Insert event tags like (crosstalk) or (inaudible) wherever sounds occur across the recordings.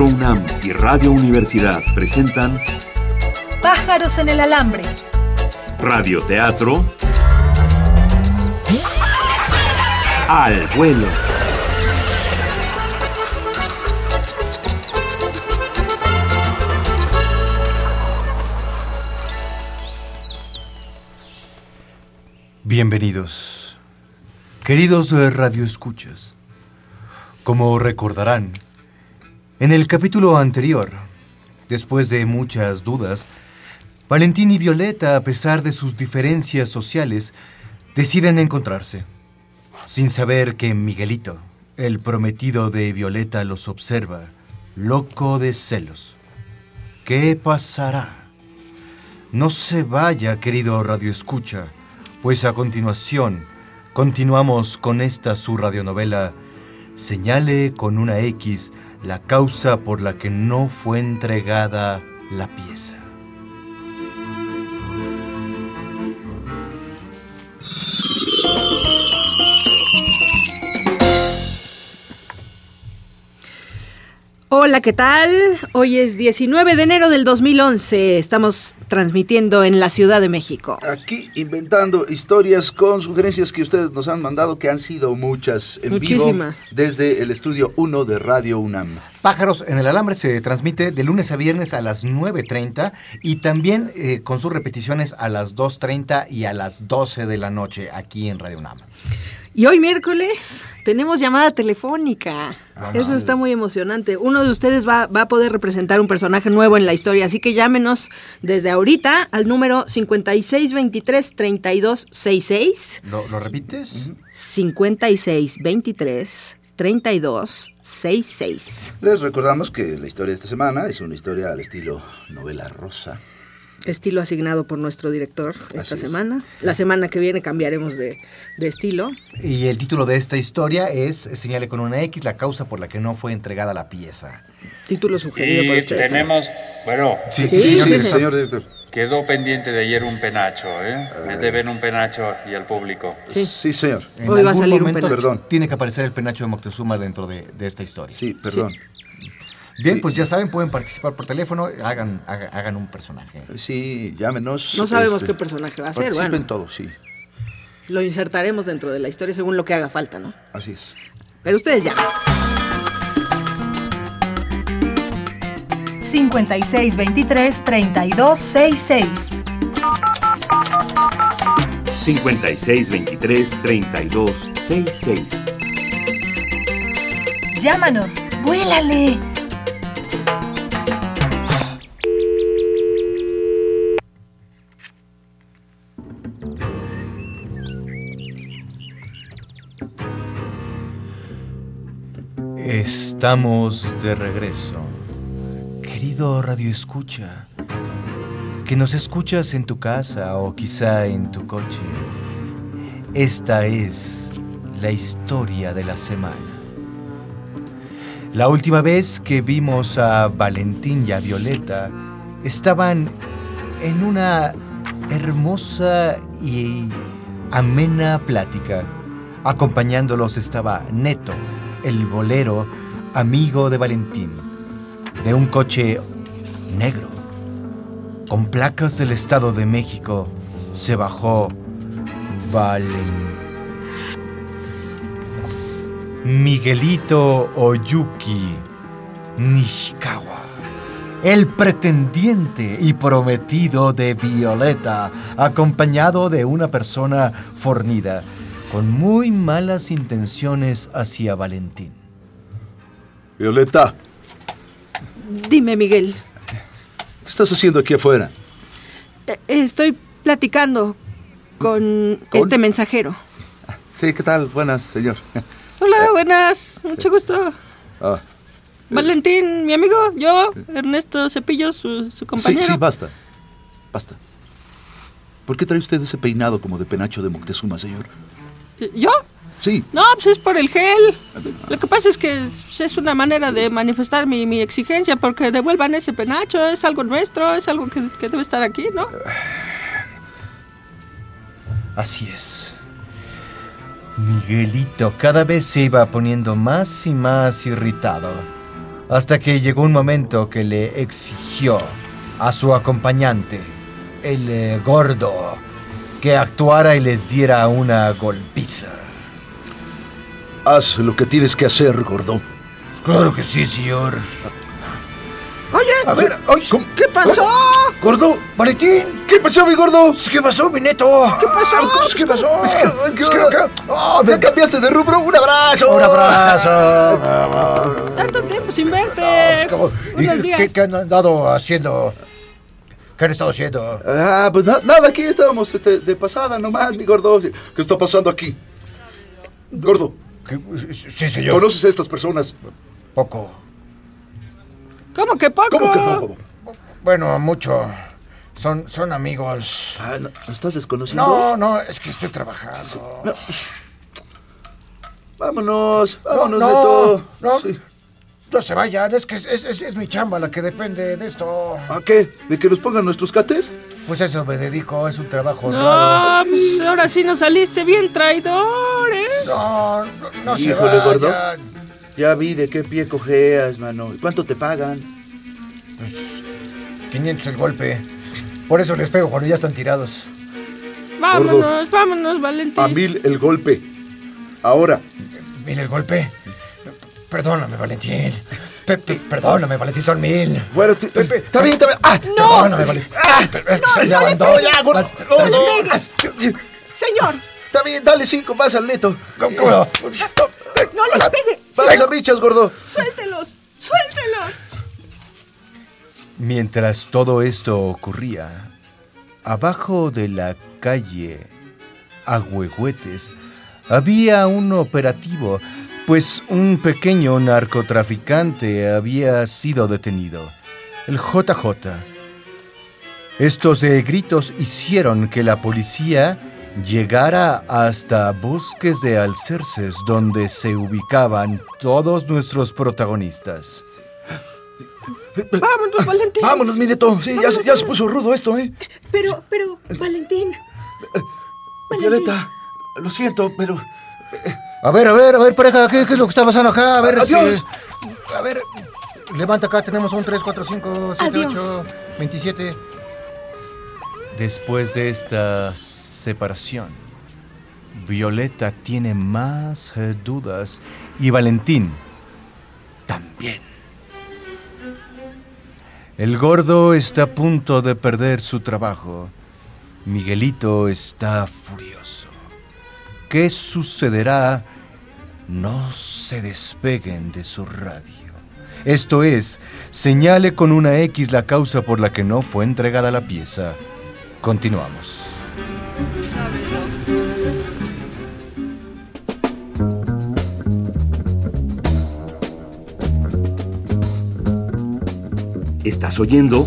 Teatro UNAM y Radio Universidad presentan Pájaros en el alambre. Radio Teatro Al vuelo. Bienvenidos, queridos radioescuchas. Como recordarán, en el capítulo anterior, después de muchas dudas, Valentín y Violeta, a pesar de sus diferencias sociales, deciden encontrarse, sin saber que Miguelito, el prometido de Violeta, los observa, loco de celos. ¿Qué pasará? No se vaya, querido radioescucha, pues a continuación continuamos con esta su radionovela Señale con una X la causa por la que no fue entregada la pieza. Hola, ¿qué tal? Hoy es 19 de enero del 2011. Estamos transmitiendo en la Ciudad de México. Aquí inventando historias con sugerencias que ustedes nos han mandado, que han sido muchas en Muchísimas. vivo desde el estudio 1 de Radio UNAM. Pájaros en el Alambre se transmite de lunes a viernes a las 9.30 y también eh, con sus repeticiones a las 2.30 y a las 12 de la noche aquí en Radio UNAM. Y hoy miércoles tenemos llamada telefónica. Eso está muy emocionante. Uno de ustedes va, va, a poder representar un personaje nuevo en la historia, así que llámenos desde ahorita al número 5623-3266. ¿Lo, ¿Lo, repites? 5623-3266. Les recordamos que la historia de esta semana es una historia al estilo novela rosa. Estilo asignado por nuestro director esta semana. La semana que viene cambiaremos de, de, estilo. Y el título de esta historia es Señale con una X, la causa por la que no fue entregada la pieza. Título sugerido y por usted. tenemos, bueno, sí, sí, sí, señor, señor director. Quedó pendiente de ayer un penacho, ¿eh? Me deben un penacho y al público. Sí, sí señor. En Hoy va a algún salir un momento penacho. Perdón. Tiene que aparecer el penacho de Moctezuma dentro de, de esta historia. Sí, perdón. Bien, Sí. pues ya saben, pueden participar por teléfono, hagan, haga- hagan un personaje. Sí, llámenos. No sabemos este, qué personaje va a ser, Participen bueno. todos, sí. Lo insertaremos dentro de la historia según lo que haga falta, ¿no? Así es. Pero ustedes llamen. 5623-3266. 5623-3266. Llámanos. ¡Vuélale! Estamos de regreso. Querido Radio Escucha, que nos escuchas en tu casa o quizá en tu coche. Esta es la historia de la semana. La última vez que vimos a Valentín y a Violeta, estaban en una hermosa y amena plática. Acompañándolos estaba Neto, el bolero amigo de Valentín, de un coche negro. Con placas del Estado de México se bajó Valentín. Miguelito Oyuki Nishikawa, el pretendiente y prometido de Violeta, acompañado de una persona fornida, con muy malas intenciones hacia Valentín. Violeta, Dime, Miguel. ¿qué estás haciendo aquí afuera? Eh, Estoy platicando con, ¿Con? este mensajero. Sí, ¿qué tal? Buenas, señor. Hola, buenas. Mucho gusto. Ah, Valentín, mi amigo, yo, Ernesto Cepillo, su, su sí, compañero. sí, basta. Basta. ¿Por qué trae usted ese peinado como de penacho de Moctezuma, señor? ¿Yo? Sí, No, pues es por el gel. Lo que pasa es que es una manera de manifestar mi, mi exigencia porque devuelvan ese penacho. Es algo nuestro, es algo que, que debe estar aquí, ¿no? Así es. Miguelito cada vez se iba poniendo más y más irritado. hasta que llegó un momento que le exigió a su acompañante, el eh, gordo, que actuara y les diera una golpiza. Haz lo que tienes que hacer, gordo. Claro que sí, señor. Oye, A ver, ¿cómo? ¿qué pasó? Gordo, Valentín. ¿Qué pasó, mi gordo? ¿Qué pasó, mi neto? ¿Qué pasó? ¿Qué pasó? Es que- Es que acá- Ah, ¿Ya cambiaste de rubro? ¡Un abrazo! Un abrazo. Tanto tiempo sin verte. ¿Y qué, qué han andado haciendo? ¿Qué han estado haciendo? Ah, pues na- nada, aquí estábamos este, de pasada nomás, mi gordo. ¿Qué está pasando aquí? Gordo, ¿Qué- Sí, señor. ¿conoces a estas personas? Poco. ¿Cómo que poco? ¿Cómo que poco? Bueno, mucho. Son, son amigos. Ah, ¿no, ¿no estás desconociendo? No, no, es que estoy trabajando. No. Vámonos, No, vámonos, no, Neto. no. Sí. No se vayan, es que es, es- es- es mi chamba la que depende de esto. ¿A qué? ¿De que nos pongan nuestros cates? Pues eso me dedico, es un trabajo. No, pues ahora sí nos saliste bien traidor, ¿eh? No, no, no se Híjole, gordo. vayan. Ya vi de qué pie cojeas, mano. ¿Cuánto te pagan? 500 el golpe. Por eso les pego cuando ya están tirados. Vámonos, vámonos, Valentín. A mil el golpe. Ahora. ¿Mil el golpe? Perdóname, Valentín. Pe- pe- perdóname, Valentín, son mil. Bueno, Pepe, está bien, está bien. ¡Ah! Perdóname, Valentín. Ah, pero es que se no le llevan dos. pegues. ya, gordo. Ah, No, no. pegues. Señor, Está bien, dale cinco más al neto. ¿Cómo- cómo no? no les pegue. Vamos a bichas, gordo. Suéltelos, suéltelos. Mientras todo esto ocurría, abajo de la calle Agüehuetes había un operativo, pues un pequeño narcotraficante había sido detenido, el JJ. Estos eh, gritos hicieron que la policía llegara hasta Bosques de Alcerces, donde se ubicaban todos nuestros protagonistas. Vámonos, Valentín. Vámonos, mi neto. Sí, ya, se- ya se puso rudo esto, ¿eh? Pero, pero, Valentín. Violeta, lo siento, pero. A ver, a ver, a ver, pareja, ¿qué, qué es lo que está pasando acá? A ver, Adiós. si- a ver, levanta acá, tenemos un 3, 4, 5, 7, Adiós. 8, 27. Después de esta separación, Violeta tiene más eh, dudas y Valentín también. El gordo está a punto de perder su trabajo. Miguelito está furioso. ¿Qué sucederá? No se despeguen de su radio. Esto es, señale con una X la causa por la que no fue entregada la pieza. Continuamos. Estás oyendo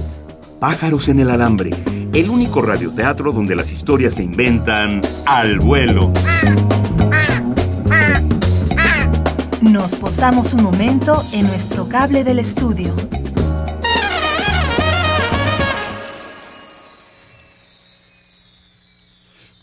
Pájaros en el Alambre, el único radioteatro donde las historias se inventan al vuelo. Nos posamos un momento en nuestro cable del estudio.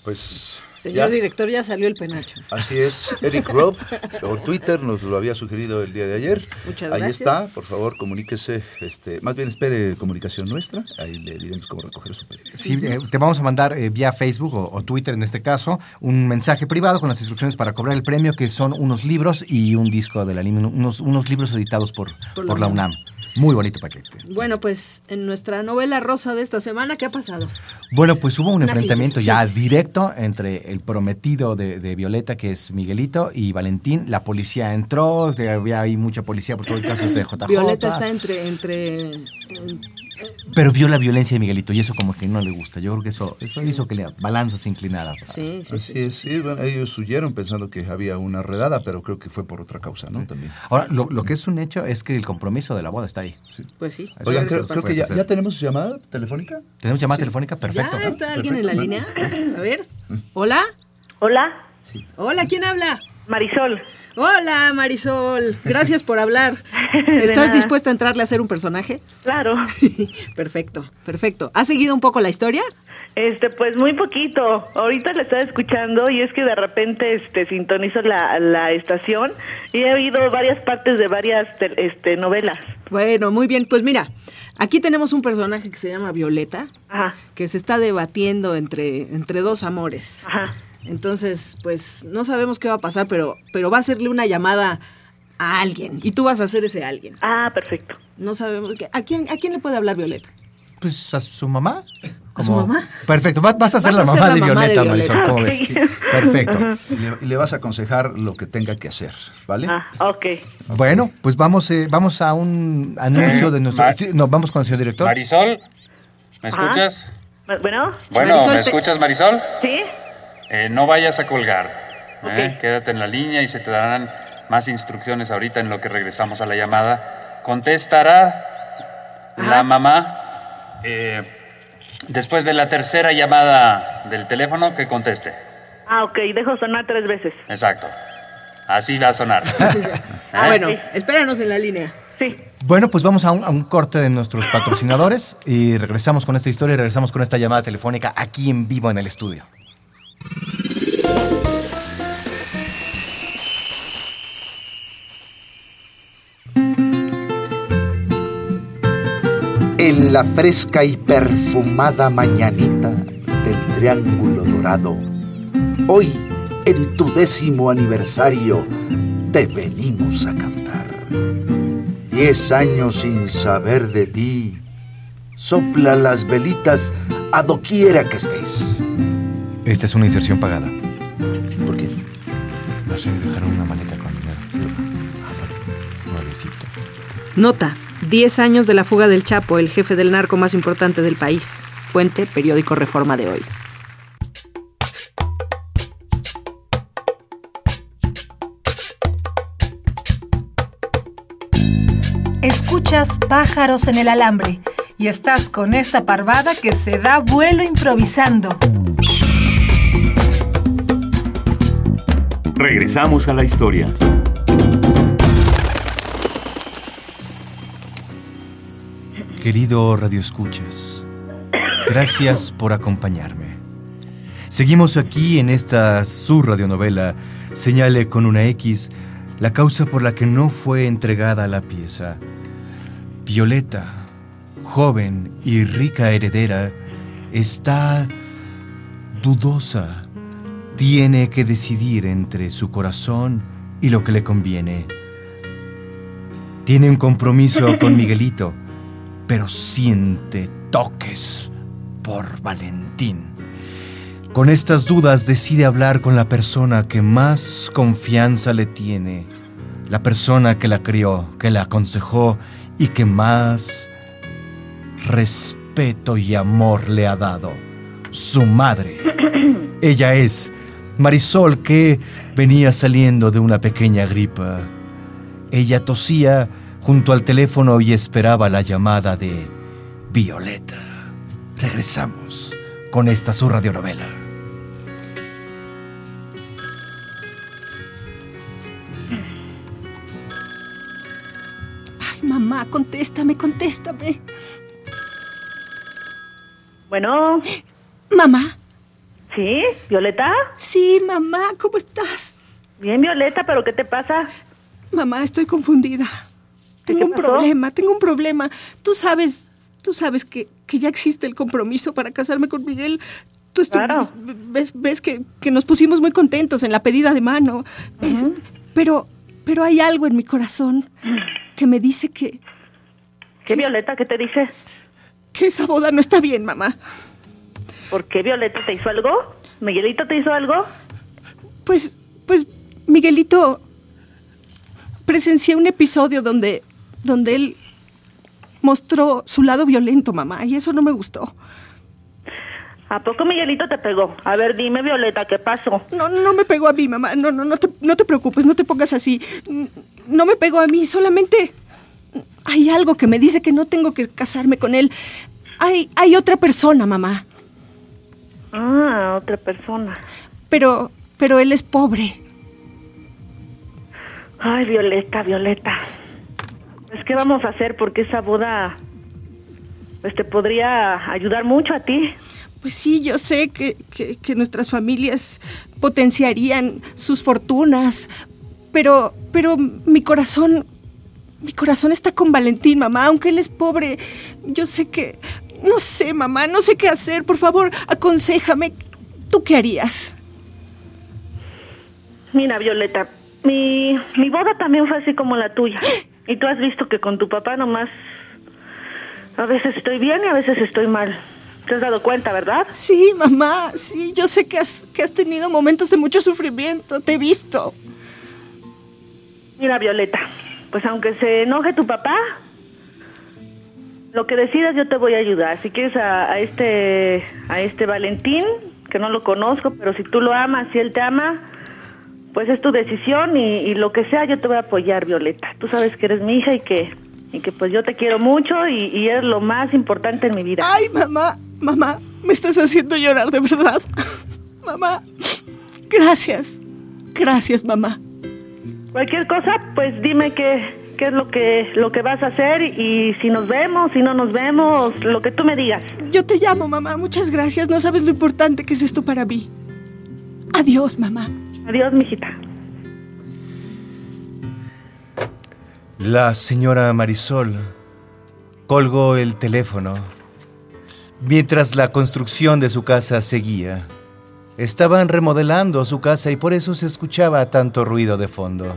Pues. Señor ya. director, ya salió el penacho. Así es, Eric Robb, por Twitter nos lo había sugerido el día de ayer. Muchas Ahí gracias. está, por favor, comuníquese, este, más bien espere comunicación nuestra, ahí le diremos cómo recoger su pedido. Sí, eh, te vamos a mandar eh, vía Facebook o, o Twitter en este caso un mensaje privado con las instrucciones para cobrar el premio, que son unos libros y un disco del anime, unos, unos libros editados por, Por por, la la UNAM. Muy bonito paquete. Bueno, pues en nuestra novela rosa de esta semana, ¿qué ha pasado? Bueno, pues hubo un Una enfrentamiento síntesis, ya directo entre el prometido de, Violeta, que es Miguelito, y Valentín. La policía entró, había ahí mucha policía por todo el caso este de JJ. Violeta está entre, entre, en- Pero vio la violencia de Miguelito y eso como que no le gusta. Yo creo que eso, eso hizo que la balanza se inclinara. sí, sí, Así sí. es, sí, bueno, ellos huyeron pensando que había una redada, pero creo que fue por otra causa, ¿no? También. Ahora, lo, lo que es un hecho es que el compromiso de la boda está ahí. Pues sí. Eso Oigan, es creo, que creo que puedes ya, tenemos llamada telefónica. ¿Tenemos llamada telefónica? Perfecto. ¿Ya está alguien en la línea? A ver. ¿Hola? Hola, Hola, ¿quién habla? Marisol. Hola, Marisol. Gracias por hablar. (laughs) ¿Estás dispuesta a entrarle a hacer un personaje? Claro. (laughs) perfecto, perfecto. ¿Has seguido un poco la historia? Este, pues muy poquito. Ahorita la estaba escuchando y es que de repente este sintonizo la, la estación y he oído varias partes de varias te- este novelas. Bueno, muy bien. Pues mira, aquí tenemos un personaje que se llama Violeta, Ajá. que se está debatiendo entre, entre dos amores. Ajá. Entonces, pues no sabemos qué va a pasar, pero, pero va a hacerle una llamada a alguien y tú vas a ser ese alguien. Ah, perfecto. No sabemos. ¿A quién, ¿A quién le puede hablar Violeta? Pues a su mamá. ¿A su mamá? Perfecto, va- vas a ser Vas la a ser mamá la de mamá de Violeta, Violeta. Marisol, ¿cómo Ok. ves? Perfecto. Y le, y le vas a aconsejar lo que tenga que hacer, ¿vale? Ah, ok. Bueno, pues vamos, eh, vamos a un anuncio de nuestro... Ma- sí, no, vamos con el señor director. Marisol, ¿me Ajá. escuchas? Bueno, Bueno, Marisol, ¿me te- escuchas, Marisol? ¿sí? Eh, no vayas a colgar. ¿eh? Quédate en la línea y se te darán más instrucciones ahorita en lo que regresamos a la llamada. Contestará la mamá eh, después de la tercera llamada del teléfono que conteste. Ah, ok, dejo sonar tres veces. Exacto. Así va a sonar. (laughs) Ah, ¿Eh? bueno, sí. espéranos en la línea. Sí. Bueno, pues vamos a un, a un corte de nuestros patrocinadores y regresamos con esta historia y regresamos con esta llamada telefónica aquí en vivo en el estudio. En la fresca y perfumada mañanita del Triángulo Dorado, hoy, en tu décimo aniversario, te venimos a cantar. Diez años sin saber de ti, sopla las velitas a doquiera que estés. Esta es una inserción pagada. ¿Por qué? No sé, dejaron una maleta con dinero. Nuevecito. Nota. 10 años de la fuga del Chapo, el jefe del narco más importante del país. Fuente, periódico Reforma de hoy. Escuchas pájaros en el alambre y estás con esta parvada que se da vuelo improvisando. Regresamos a la historia. Querido Radio Escuchas, gracias por acompañarme. Seguimos aquí en esta su radionovela, señale con una X la causa por la que no fue entregada la pieza. Violeta, joven y rica heredera, está dudosa. Tiene que decidir entre su corazón y lo que le conviene. Tiene un compromiso (laughs) con Miguelito, pero siente toques por Valentín. Con estas dudas decide hablar con la persona que más confianza le tiene, la persona que la crió, que la aconsejó y que más respeto y amor le ha dado, su madre. (clears throat) Ella es Marisol que venía saliendo de una pequeña gripa. Ella tosía junto al teléfono y esperaba la llamada de Violeta. Regresamos con esta su radionovela. Ay, mamá, contéstame, contéstame. Bueno, Mamá. ¿Sí? ¿Violeta? Sí, mamá, ¿cómo estás? Bien, Violeta, pero ¿qué te pasa? Mamá, estoy confundida. Tengo ¿Qué un pasó? problema, tengo un problema. Tú sabes, tú sabes que, que ya existe el compromiso para casarme con Miguel. Tú Claro. ves, ves que, que nos pusimos muy contentos en la pedida de mano. Eh, pero, pero hay algo en mi corazón que me dice que, ¿Qué Violeta? ¿Qué te dice? que esa boda no está bien, mamá. ¿Por qué Violeta te hizo algo? ¿Miguelito te hizo algo? Pues, pues, Miguelito, presencié un episodio donde, donde él mostró su lado violento, mamá, y eso no me gustó. ¿A poco Miguelito te pegó? A ver, dime, Violeta, ¿qué pasó? No, no me pegó a mí, mamá. No, no, no te, no te preocupes, no te pongas así. No me pegó a mí, solamente hay algo que me dice que no tengo que casarme con él. Hay, hay otra persona, mamá. Ah, otra persona. Pero, pero él es pobre. Ay, Violeta, Violeta. Pues, ¿qué vamos a hacer? Porque esa boda, pues, te podría ayudar mucho a ti. Pues sí, yo sé que, que, que nuestras familias potenciarían sus fortunas, pero, pero mi corazón, mi corazón está con Valentín, mamá, aunque él es pobre. Yo sé que, no sé, mamá, no sé qué hacer. Por favor, aconsejame. ¿Tú qué harías? Mira, Violeta, mi, mi boda también fue así como la tuya. Y tú has visto que con tu papá nomás a veces estoy bien y a veces estoy mal. ¿Te has dado cuenta, verdad? Sí, mamá, sí, yo sé que has, que has tenido momentos de mucho sufrimiento, te he visto. Mira, Violeta, pues aunque se enoje tu papá, lo que decidas yo te voy a ayudar. Si quieres a, a este a este Valentín, que no lo conozco, pero si tú lo amas, si él te ama, pues es tu decisión y, y lo que sea yo te voy a apoyar, Violeta. Tú sabes que eres mi hija y que y que pues yo te quiero mucho y, y eres lo más importante en mi vida. Ay, mamá, mamá, me estás haciendo llorar de verdad. (laughs) mamá, gracias. Gracias, mamá. Cualquier cosa, pues dime qué, qué es lo que, lo que vas a hacer y si nos vemos, si no nos vemos, lo que tú me digas. Yo te llamo, mamá. Muchas gracias. No sabes lo importante que es esto para mí. Adiós, mamá. Adiós, mijita. La señora Marisol colgó el teléfono mientras la construcción de su casa seguía. Estaban remodelando su casa y por eso se escuchaba tanto ruido de fondo.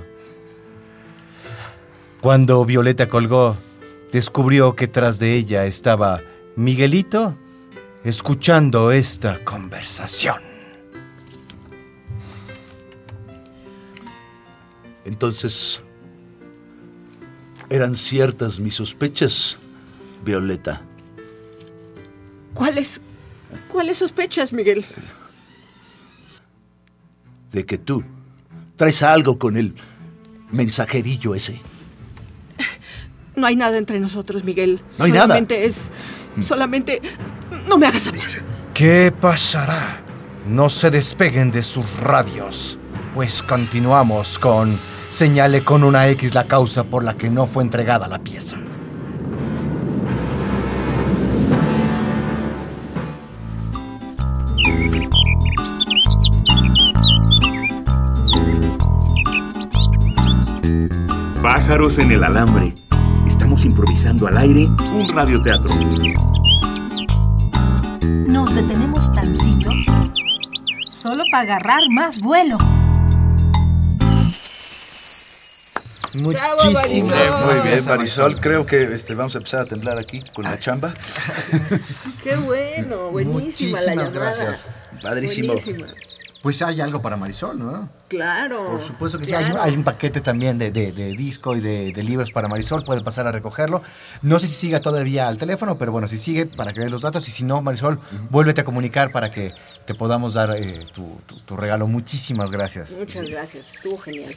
Cuando Violeta colgó, descubrió que tras de ella estaba Miguelito escuchando esta conversación. Entonces, ¿eran ciertas mis sospechas, Violeta? ¿Cuáles, cuáles sospechas, Miguel? De que tú traes algo con el mensajerillo ese. No hay nada entre nosotros, Miguel. No hay nada. solamente es. Solamente. No me hagas hablar. ¿Qué pasará? No se despeguen de sus radios, pues continuamos con Señale con una X la causa por la que no fue entregada la pieza. Pájaros en el alambre. Estamos improvisando al aire un radioteatro. Nos detenemos tantito solo para agarrar más vuelo. Muchísimas Muy bien, Marisol. Creo que este, vamos a empezar a temblar aquí con la chamba. (laughs) Qué bueno, buenísima la Muchísimas llamada. gracias. Padrísimo. Buenísima. Pues hay algo para Marisol, ¿no? Claro. Por supuesto que sí, hay, un- hay un paquete también de, de- de disco y de, de libros para Marisol, puede pasar a recogerlo. No sé si siga todavía al teléfono, pero bueno, si sigue, para que veas los datos, y si no, Marisol, vuélvete a comunicar para que te podamos dar eh, tu, tu- tu regalo. Muchísimas gracias. Muchas gracias, estuvo genial.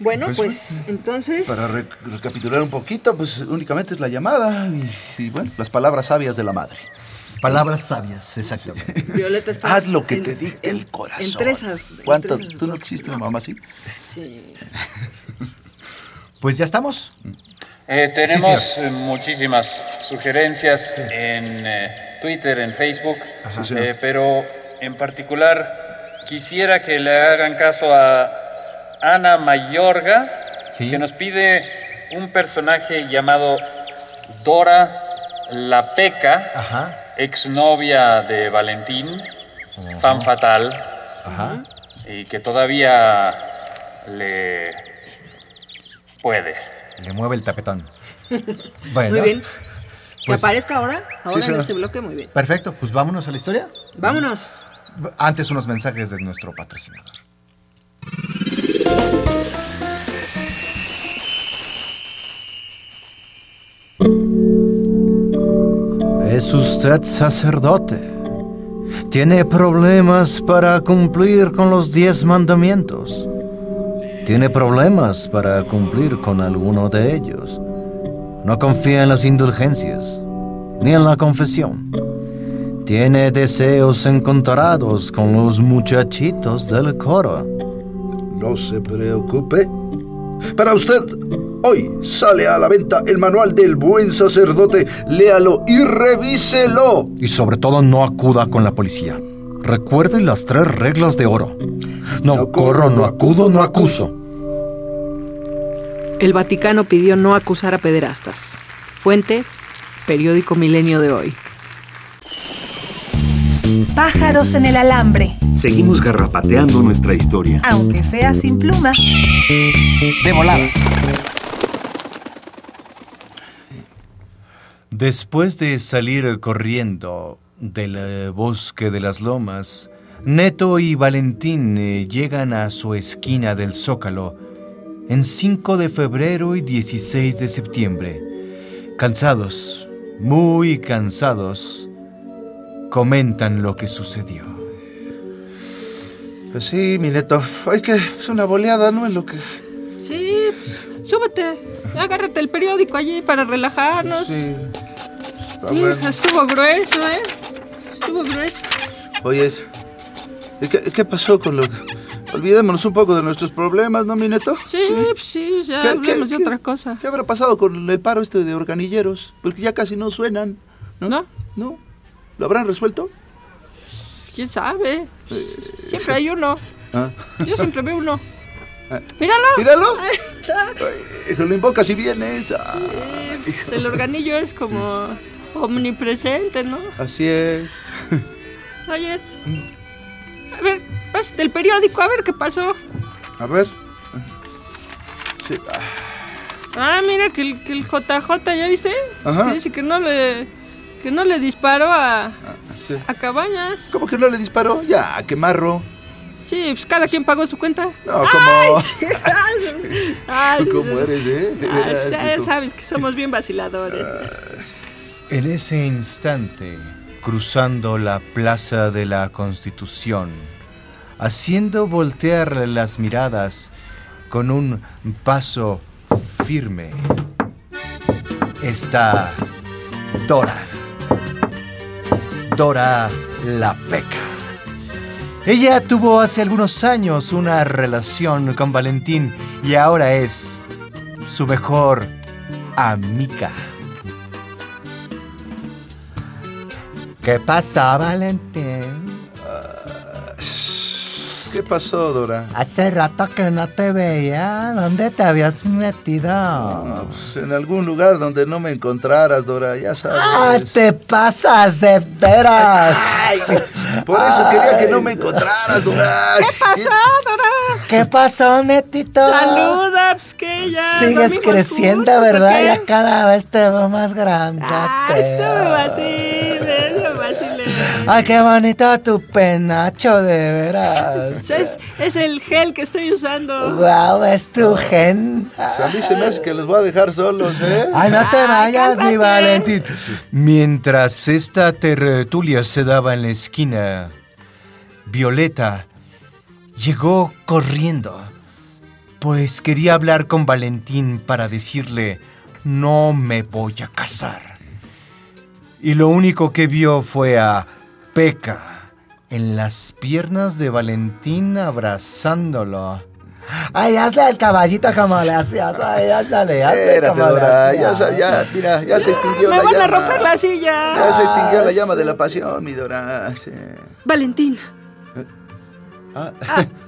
Bueno, Pues, pues, entonces. Para re- recapitular un poquito, pues únicamente es la llamada y, y, bueno, las palabras sabias de la madre. Palabras sabias, exactamente. Violeta está. Haz lo que en- te en- el corazón. Entre esas. entre ¿Cuántas? esas ¿Tú no quisiste una mamá así? Sí. (laughs) Pues ya estamos. Eh, tenemos Sí, eh, muchísimas sugerencias en eh, Twitter, en Facebook, Sí, eh, pero en particular quisiera que le hagan caso a Ana Mayorga, Sí. que nos pide un personaje llamado Dora la Peca, Ajá. Exnovia de Valentín, fan fatal, Ajá. y que todavía le puede. Le mueve el tapetón. (laughs) Bueno. Muy bien. Que pues- aparezca ahora, ahora en este bloque, muy bien. Perfecto, pues vámonos a la historia. Vámonos. Antes unos mensajes de nuestro patrocinador. ¿Es usted sacerdote? ¿Tiene problemas para cumplir con los diez mandamientos? ¿Tiene problemas para cumplir con alguno de ellos? No confía en las indulgencias, ni en la confesión. Tiene deseos encontrados con los muchachitos del coro. No se preocupe. Para usted Hoy sale a la venta el manual del buen sacerdote. Léalo y revíselo. Y sobre todo no acuda con la policía. Recuerde las tres reglas de oro. No, corro, no acudo, no acuso. El Vaticano pidió no acusar a pederastas. Fuente, periódico Milenio de hoy. Pájaros en el alambre, Seguimos garrapateando nuestra historia. aunque sea sin pluma. De volada. Después de salir corriendo del eh, bosque de las lomas, Neto y Valentín eh, llegan a su esquina del Zócalo en 5 de febrero y 16 de septiembre. Cansados, muy cansados, comentan lo que sucedió. Pues sí, mi neto. Ay, que es una boleada, ¿no? Es lo que. Sí, pues, súbete. Agárrate el periódico allí para relajarnos. Sí. Está Hija, bueno. estuvo grueso, ¿eh? Estuvo grueso. Oye, ¿y ¿qué, qué pasó con lo Olvidémonos un poco de nuestros problemas, ¿no, mi neto? Sí, pues sí, ya ¿Qué- hablemos qué- de otra cosa. ¿Qué habrá pasado con el paro este de organilleros? Porque ya casi no suenan. ¿No? ¿No? ¿No? ¿Lo habrán resuelto? ¿Quién sabe? Siempre hay uno. Ah. Yo siempre veo uno. ¡Míralo! ¡Míralo! Está. Ay, lo invocas y vienes. Ah, Eh, pues, el organillo es como omnipresente, ¿no? así es. (laughs) Oye, a ver, pásate el periódico, a ver qué pasó. A ver. Sí. ah, Ah, mira que el, que el JJ, ¿ya viste? Ajá. Que dice que no le, que no le disparó a, ah, sí. a Cabañas. ¿Cómo que no le disparó? Ya, qué marro. Sí, pues cada quien pagó su cuenta. No, como. Ay, ¿Cómo (laughs) eres, eh? Veras, ya sabes que somos bien vaciladores. En ese instante, cruzando la Plaza de la Constitución, haciendo voltear las miradas con un paso firme, está Dora. Dora la Peca. Ella tuvo hace algunos años una relación con Valentín y ahora es su mejor amiga. ¿Qué pasa, Valentín? ¿Qué pasó, Dora? Hace rato que no te veía. ¿Dónde te habías metido? Pues, en algún lugar donde no me encontraras, Dora, ya sabes. ¡Ah, te pasas de veras! Por eso quería que no me encontraras, Dora. ¿Qué pasó, Dora? ¿Qué pasó, Netito? Saluda, pues que ya. Sigues creciendo, juntos, ¿o ¿verdad? Ya cada vez te veo más grande. Ah, esto me vacile, me vacile. Ay, qué bonito tu penacho, de veras. (laughs) Es, es el gel que estoy usando. Wow, es tu gen. A mí se me hace que los voy a dejar solos, ¿eh? Ay, no te Ay, vayas, mi. Valentín. Mientras esta tertulia se daba en la esquina, Violeta llegó corriendo, pues quería hablar con Valentín para decirle, no me voy a casar. Y lo único que vio fue a Peca en las piernas de Valentín abrazándolo. Ay, hazle al caballito como le hacías. Ay, ándale, hazle Espérate, como le Dora, ya, hacías. sa- ya, mira, ya se extinguió Me la van a llama. romper la silla. Ya se extinguió la llama de la pasión, mi Dora. sí. Valentín, Ah,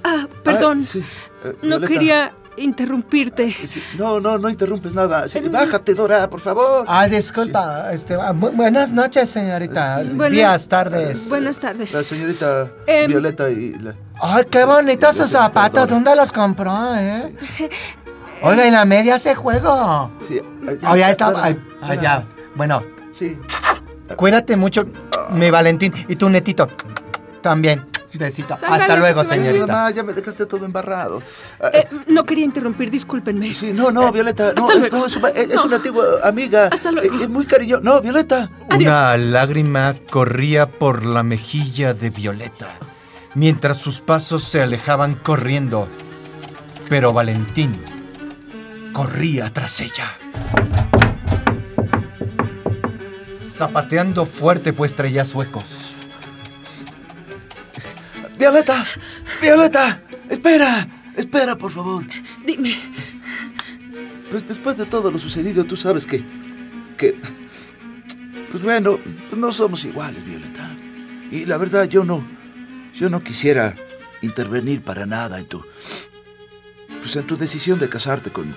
ah, (laughs) perdón. ah, sí, eh, No quería interrumpirte. Sí, No, no, no interrumpes nada. Sí, bájate, Dora, por favor. Ah, disculpa, este, ah, bu- buenas noches, señorita. Buenas- Días, tardes. Buenas tardes. La señorita Em, Violeta y la... Ay, qué bonitos sus zapatos. ¿Dónde los compró, eh? Oiga, ¿y la media hace juego? Sí, ay, Oh, ya está. Dora, ay, Dora. allá. Bueno, Sí. cuídate mucho, mi Valentín. Y tu netito. También. Besito. Hasta luego, señorita. más, ya me dejaste todo embarrado. Ah, Eh, no quería interrumpir, discúlpenme. Sí, no, no, Violeta, no, hasta luego. no, es, una- es No. una antigua amiga. Hasta luego. Eh, Es muy cariñosa. No, Violeta. Una lágrima corría por la mejilla de Violeta, mientras sus pasos se alejaban corriendo. Pero Valentín corría tras ella. Zapateando fuerte pues traía suecos. Violeta, Violeta, espera, espera, por favor. Dime, Pues después de todo lo sucedido, tú sabes que... que... Pues bueno, pues no somos iguales, Violeta. Y la verdad, yo no... Yo no quisiera intervenir para nada en tu... Pues en tu decisión de casarte con...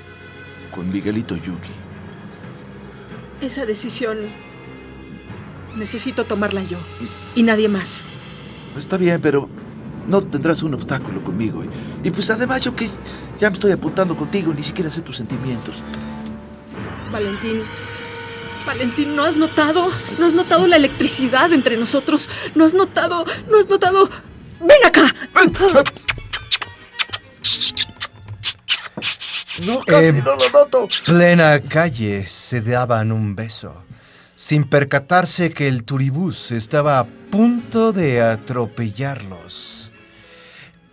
con Miguelito Yuki. Esa decisión necesito tomarla yo y nadie más. Está bien, pero no tendrás un obstáculo conmigo. Y, y, pues además yo que ya me estoy apuntando contigo, ni siquiera sé tus sentimientos. Valentín, Valentín, ¿no has notado? ¿No has notado la electricidad entre nosotros? ¿No has notado? ¿No has notado? ¡Ven acá! No, casi Eh, no lo noto. Plena calle se daban un beso, sin percatarse que el turibús estaba a punto de atropellarlos.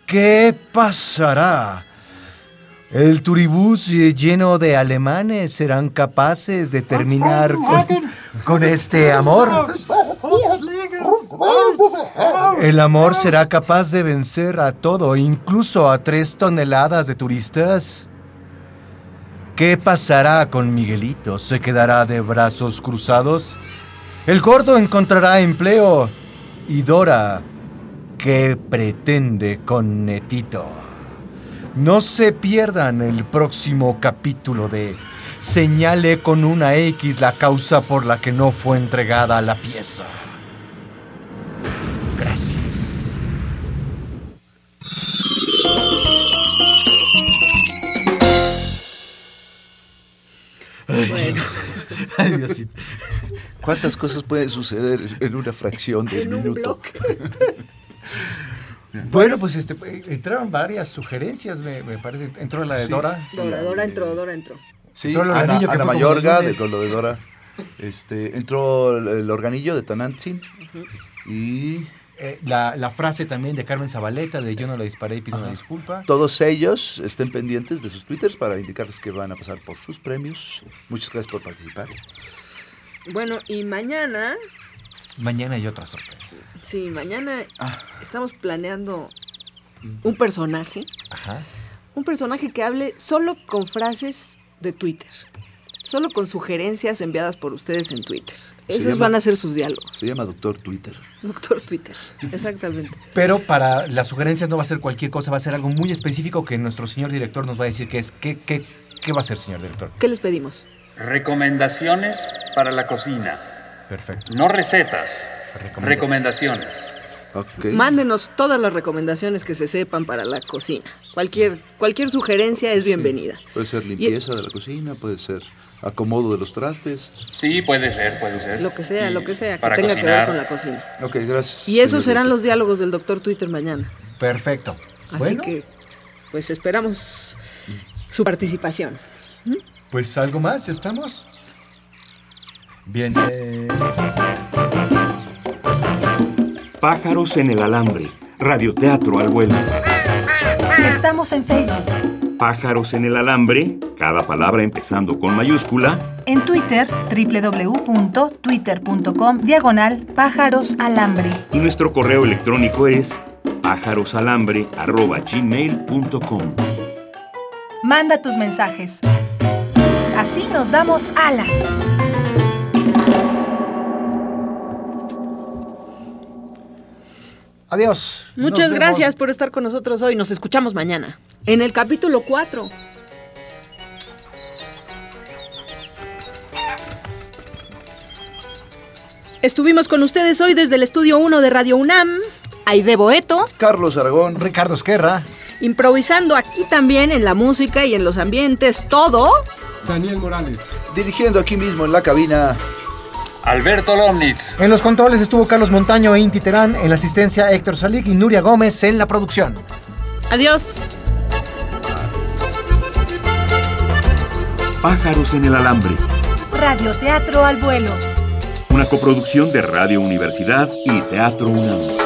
¿Qué pasará? ¿El turibús lleno de alemanes serán capaces de terminar con, con este amor? ¿El amor será capaz de vencer a todo, incluso a tres toneladas de turistas? ¿Qué pasará con Miguelito? ¿Se quedará de brazos cruzados? El gordo encontrará empleo. Y Dora, ¿qué pretende con Netito? No se pierdan el próximo capítulo de Señale con una X la causa por la que no fue entregada la pieza. Gracias. Bueno, Ay, Diosito. ¿Cuántas cosas pueden suceder en una fracción de en un minuto? bloque. Bueno, pues este, entraron varias sugerencias, me, me parece. Entró la de Sí. Dora. Dora, Dora entró, Dora entró. Sí, el Ana, organillo que Ana Mayorga, de con lo de Dora. Este, entró el, el organillo de Tonantzin. Y Eh, la, la frase también de Carmen Zabaleta de yo no le disparé y pido una disculpa. todos ellos estén pendientes de sus twitters para indicarles que van a pasar por sus premios. Muchas gracias por participar. Bueno, y mañana, Mañana hay otra sorpresa. sí, mañana Ah. estamos planeando un personaje, Ajá. un personaje que hable solo con frases de Twitter, solo con sugerencias enviadas por ustedes en Twitter. Se Esos llama- van a ser sus diálogos. Se llama Doctor Twitter. Doctor Twitter, exactamente. (laughs) Pero para las sugerencias no va a ser cualquier cosa, va a ser algo muy específico que nuestro señor director nos va a decir que es. ¿Qué, qué, qué va a ser, señor director? ¿Qué les pedimos? Recomendaciones para la cocina. Perfecto. No recetas, Recomenda- recomendaciones. Mándenos todas las recomendaciones que se sepan para la cocina. Cualquier, cualquier sugerencia es bienvenida. Puede ser limpieza de la cocina, puede ser acomodo de los trastes. Sí, puede ser, puede ser. Lo que sea, Y lo que sea, que tenga que ver con la cocina. Ok, gracias. Y esos serán los diálogos del doctor Twitter mañana. Perfecto. Así bueno, que, pues esperamos su participación. pues algo más, ¿ya estamos? Bien. eh, Pájaros en el alambre. Radioteatro al vuelo. Estamos en Facebook, Pájaros en el alambre, cada palabra empezando con mayúscula, en Twitter, www.twitter.com, diagonal pájaros alambre. y nuestro correo electrónico es pájarosalambre.gmail.com. Manda tus mensajes. Así nos damos alas. Adiós. Muchas gracias por estar con nosotros hoy. Nos escuchamos mañana. En el capítulo 4. Estuvimos con ustedes hoy desde el estudio 1 de Radio UNAM. Aide Boeto, Carlos Aragón. Ricardo Esquerra. improvisando aquí también en la música y en los ambientes, todo. Daniel Morales. Dirigiendo aquí mismo en la cabina. Alberto Lomnitz. En los controles estuvo Carlos Montaño e Inti Terán, en la asistencia Héctor Salik y Nuria Gómez en la producción. Adiós. Pájaros en el alambre. Radioteatro al vuelo. Una coproducción de Radio Universidad y Teatro UNAM.